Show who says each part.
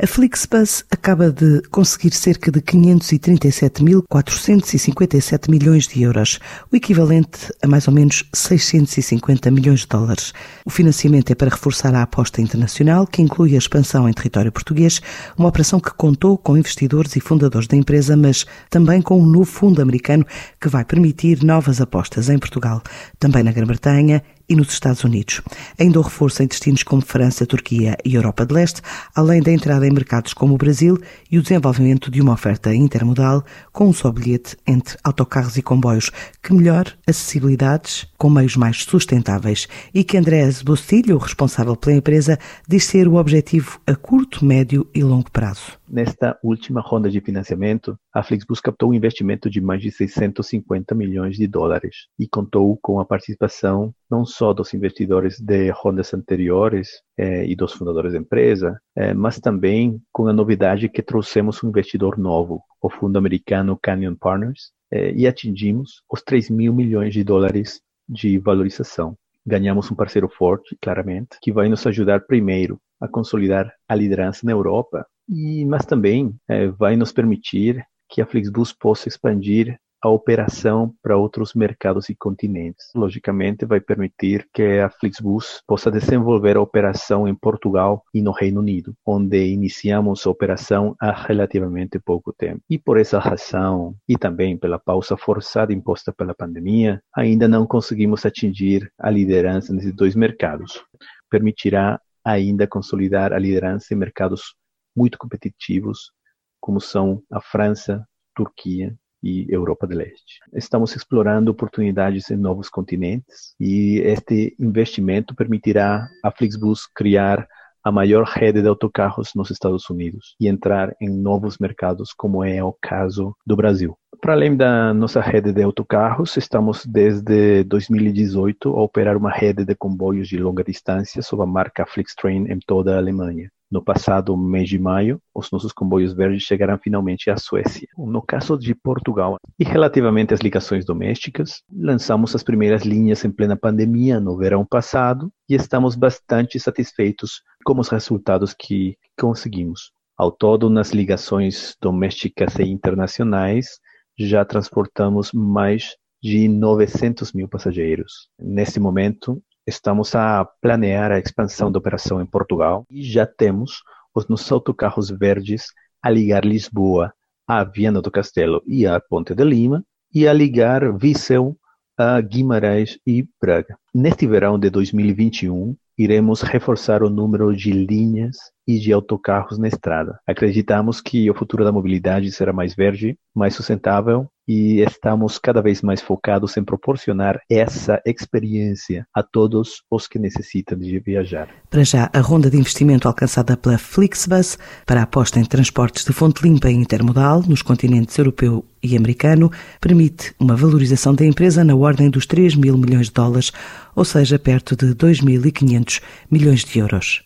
Speaker 1: A Flixbus acaba de conseguir cerca de 537.457 milhões de euros, o equivalente a mais ou menos 650 milhões de dólares. O financiamento é para reforçar a aposta internacional, que inclui a expansão em território português, uma operação que contou com investidores e fundadores da empresa, mas também com um novo fundo americano que vai permitir novas apostas em Portugal, também na Grã-Bretanha e nos Estados Unidos. Ainda o reforço em destinos como França, Turquia e Europa de Leste, além da entrada em mercados como o Brasil e o desenvolvimento de uma oferta intermodal com um só bilhete entre autocarros e comboios, que melhore acessibilidades com meios mais sustentáveis e que Andrés Bustilho, o responsável pela empresa, diz ser o objetivo a curto, médio e longo prazo.
Speaker 2: Nesta última ronda de financiamento, a Flixbus captou um investimento de mais de 650 milhões de dólares e contou com a participação não só dos investidores de rondas anteriores eh, e dos fundadores da empresa, eh, mas também com a novidade que trouxemos um investidor novo, o fundo americano Canyon Partners, eh, e atingimos os 3 mil milhões de dólares de valorização. Ganhamos um parceiro forte, claramente, que vai nos ajudar primeiro a consolidar a liderança na Europa e, mas também é, vai nos permitir que a Flixbus possa expandir a operação para outros mercados e continentes. Logicamente, vai permitir que a Flixbus possa desenvolver a operação em Portugal e no Reino Unido, onde iniciamos a operação há relativamente pouco tempo. E por essa razão, e também pela pausa forçada imposta pela pandemia, ainda não conseguimos atingir a liderança nesses dois mercados. Permitirá ainda consolidar a liderança em mercados muito competitivos, como são a França, Turquia e Europa do Leste. Estamos explorando oportunidades em novos continentes e este investimento permitirá a Flixbus criar a maior rede de autocarros nos Estados Unidos e entrar em novos mercados, como é o caso do Brasil. Para além da nossa rede de autocarros, estamos desde 2018 a operar uma rede de comboios de longa distância sob a marca Flixtrain em toda a Alemanha. No passado mês de maio, os nossos comboios verdes chegaram finalmente à Suécia. No caso de Portugal, e relativamente às ligações domésticas, lançamos as primeiras linhas em plena pandemia no verão passado e estamos bastante satisfeitos com os resultados que conseguimos. Ao todo, nas ligações domésticas e internacionais, já transportamos mais de 900 mil passageiros. Nesse momento, Estamos a planear a expansão da operação em Portugal e já temos os nossos autocarros verdes a ligar Lisboa a Viana do Castelo e a Ponte de Lima e a ligar Viseu a Guimarães e Braga. Neste verão de 2021, iremos reforçar o número de linhas e de autocarros na estrada. Acreditamos que o futuro da mobilidade será mais verde, mais sustentável e estamos cada vez mais focados em proporcionar essa experiência a todos os que necessitam de viajar.
Speaker 1: Para já, a ronda de investimento alcançada pela Flixbus para a aposta em transportes de fonte limpa e intermodal nos continentes europeu e americano permite uma valorização da empresa na ordem dos 3 mil milhões de dólares, ou seja, perto de 2.500 milhões de euros.